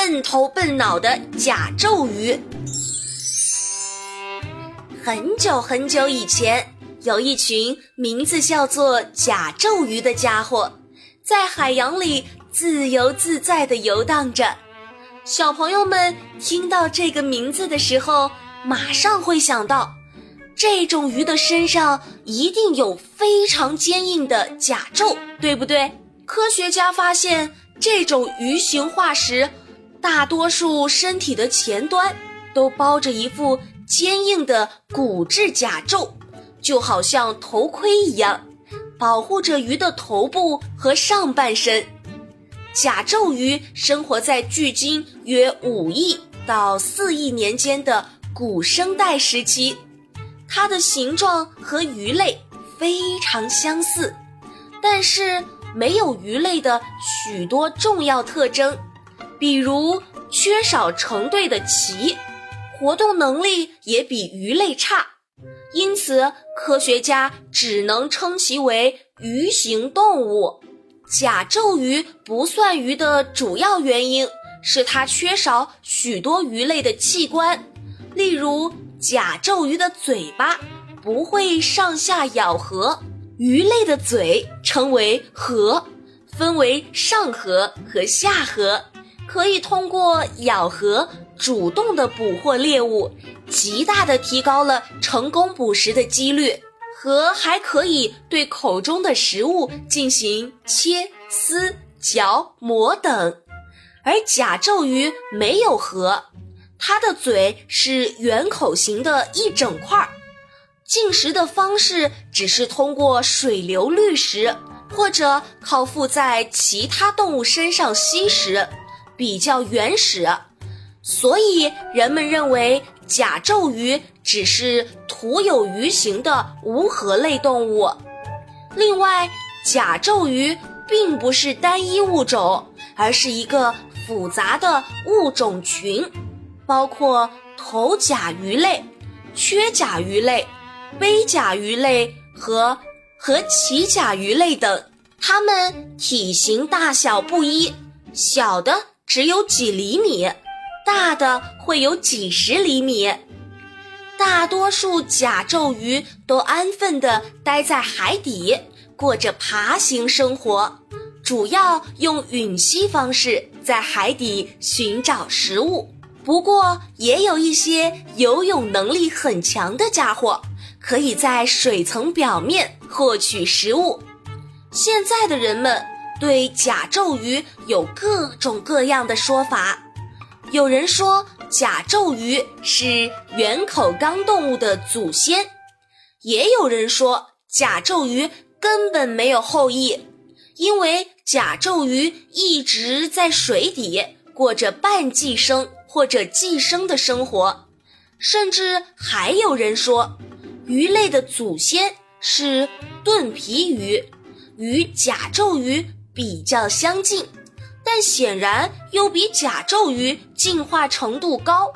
笨头笨脑的甲胄鱼。很久很久以前，有一群名字叫做甲胄鱼的家伙。在海洋里自由自在地游荡着，小朋友们听到这个名字的时候，马上会想到，这种鱼的身上一定有非常坚硬的甲胄，对不对？科学家发现，这种鱼形化石，大多数身体的前端都包着一副坚硬的骨质甲胄，就好像头盔一样。保护着鱼的头部和上半身。甲胄鱼生活在距今约五亿到四亿年间的古生代时期，它的形状和鱼类非常相似，但是没有鱼类的许多重要特征，比如缺少成对的鳍，活动能力也比鱼类差。因此，科学家只能称其为鱼形动物。甲胄鱼不算鱼的主要原因是它缺少许多鱼类的器官，例如甲胄鱼的嘴巴不会上下咬合。鱼类的嘴称为颌，分为上颌和下颌，可以通过咬合。主动的捕获猎物，极大的提高了成功捕食的几率，和还可以对口中的食物进行切、撕、嚼、磨等。而甲胄鱼没有颌，它的嘴是圆口形的一整块儿，进食的方式只是通过水流滤食，或者靠附在其他动物身上吸食，比较原始。所以人们认为甲胄鱼只是徒有鱼形的无颌类动物。另外，甲胄鱼并不是单一物种，而是一个复杂的物种群，包括头甲鱼类、缺甲鱼类、背甲鱼类和和鳍甲鱼类等。它们体型大小不一，小的只有几厘米。大的会有几十厘米，大多数甲胄鱼都安分地待在海底，过着爬行生活，主要用吮吸方式在海底寻找食物。不过，也有一些游泳能力很强的家伙，可以在水层表面获取食物。现在的人们对甲胄鱼有各种各样的说法。有人说甲胄鱼是圆口纲动物的祖先，也有人说甲胄鱼根本没有后裔，因为甲胄鱼一直在水底过着半寄生或者寄生的生活，甚至还有人说鱼类的祖先是盾皮鱼，与甲胄鱼比较相近。但显然又比甲胄鱼进化程度高。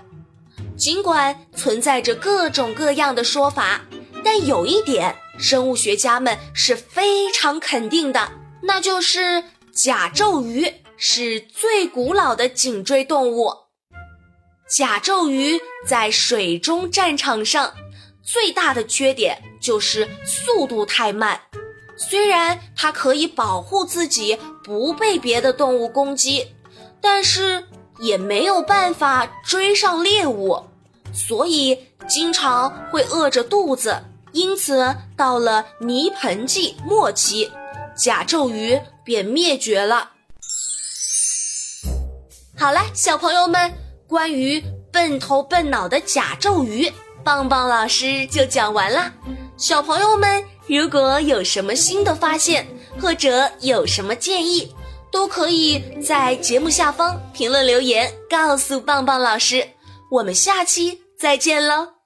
尽管存在着各种各样的说法，但有一点生物学家们是非常肯定的，那就是甲胄鱼是最古老的颈椎动物。甲胄鱼在水中战场上最大的缺点就是速度太慢。虽然它可以保护自己不被别的动物攻击，但是也没有办法追上猎物，所以经常会饿着肚子。因此，到了泥盆纪末期，甲胄鱼便灭绝了。好了，小朋友们，关于笨头笨脑的甲胄鱼，棒棒老师就讲完了。小朋友们。如果有什么新的发现，或者有什么建议，都可以在节目下方评论留言，告诉棒棒老师。我们下期再见喽！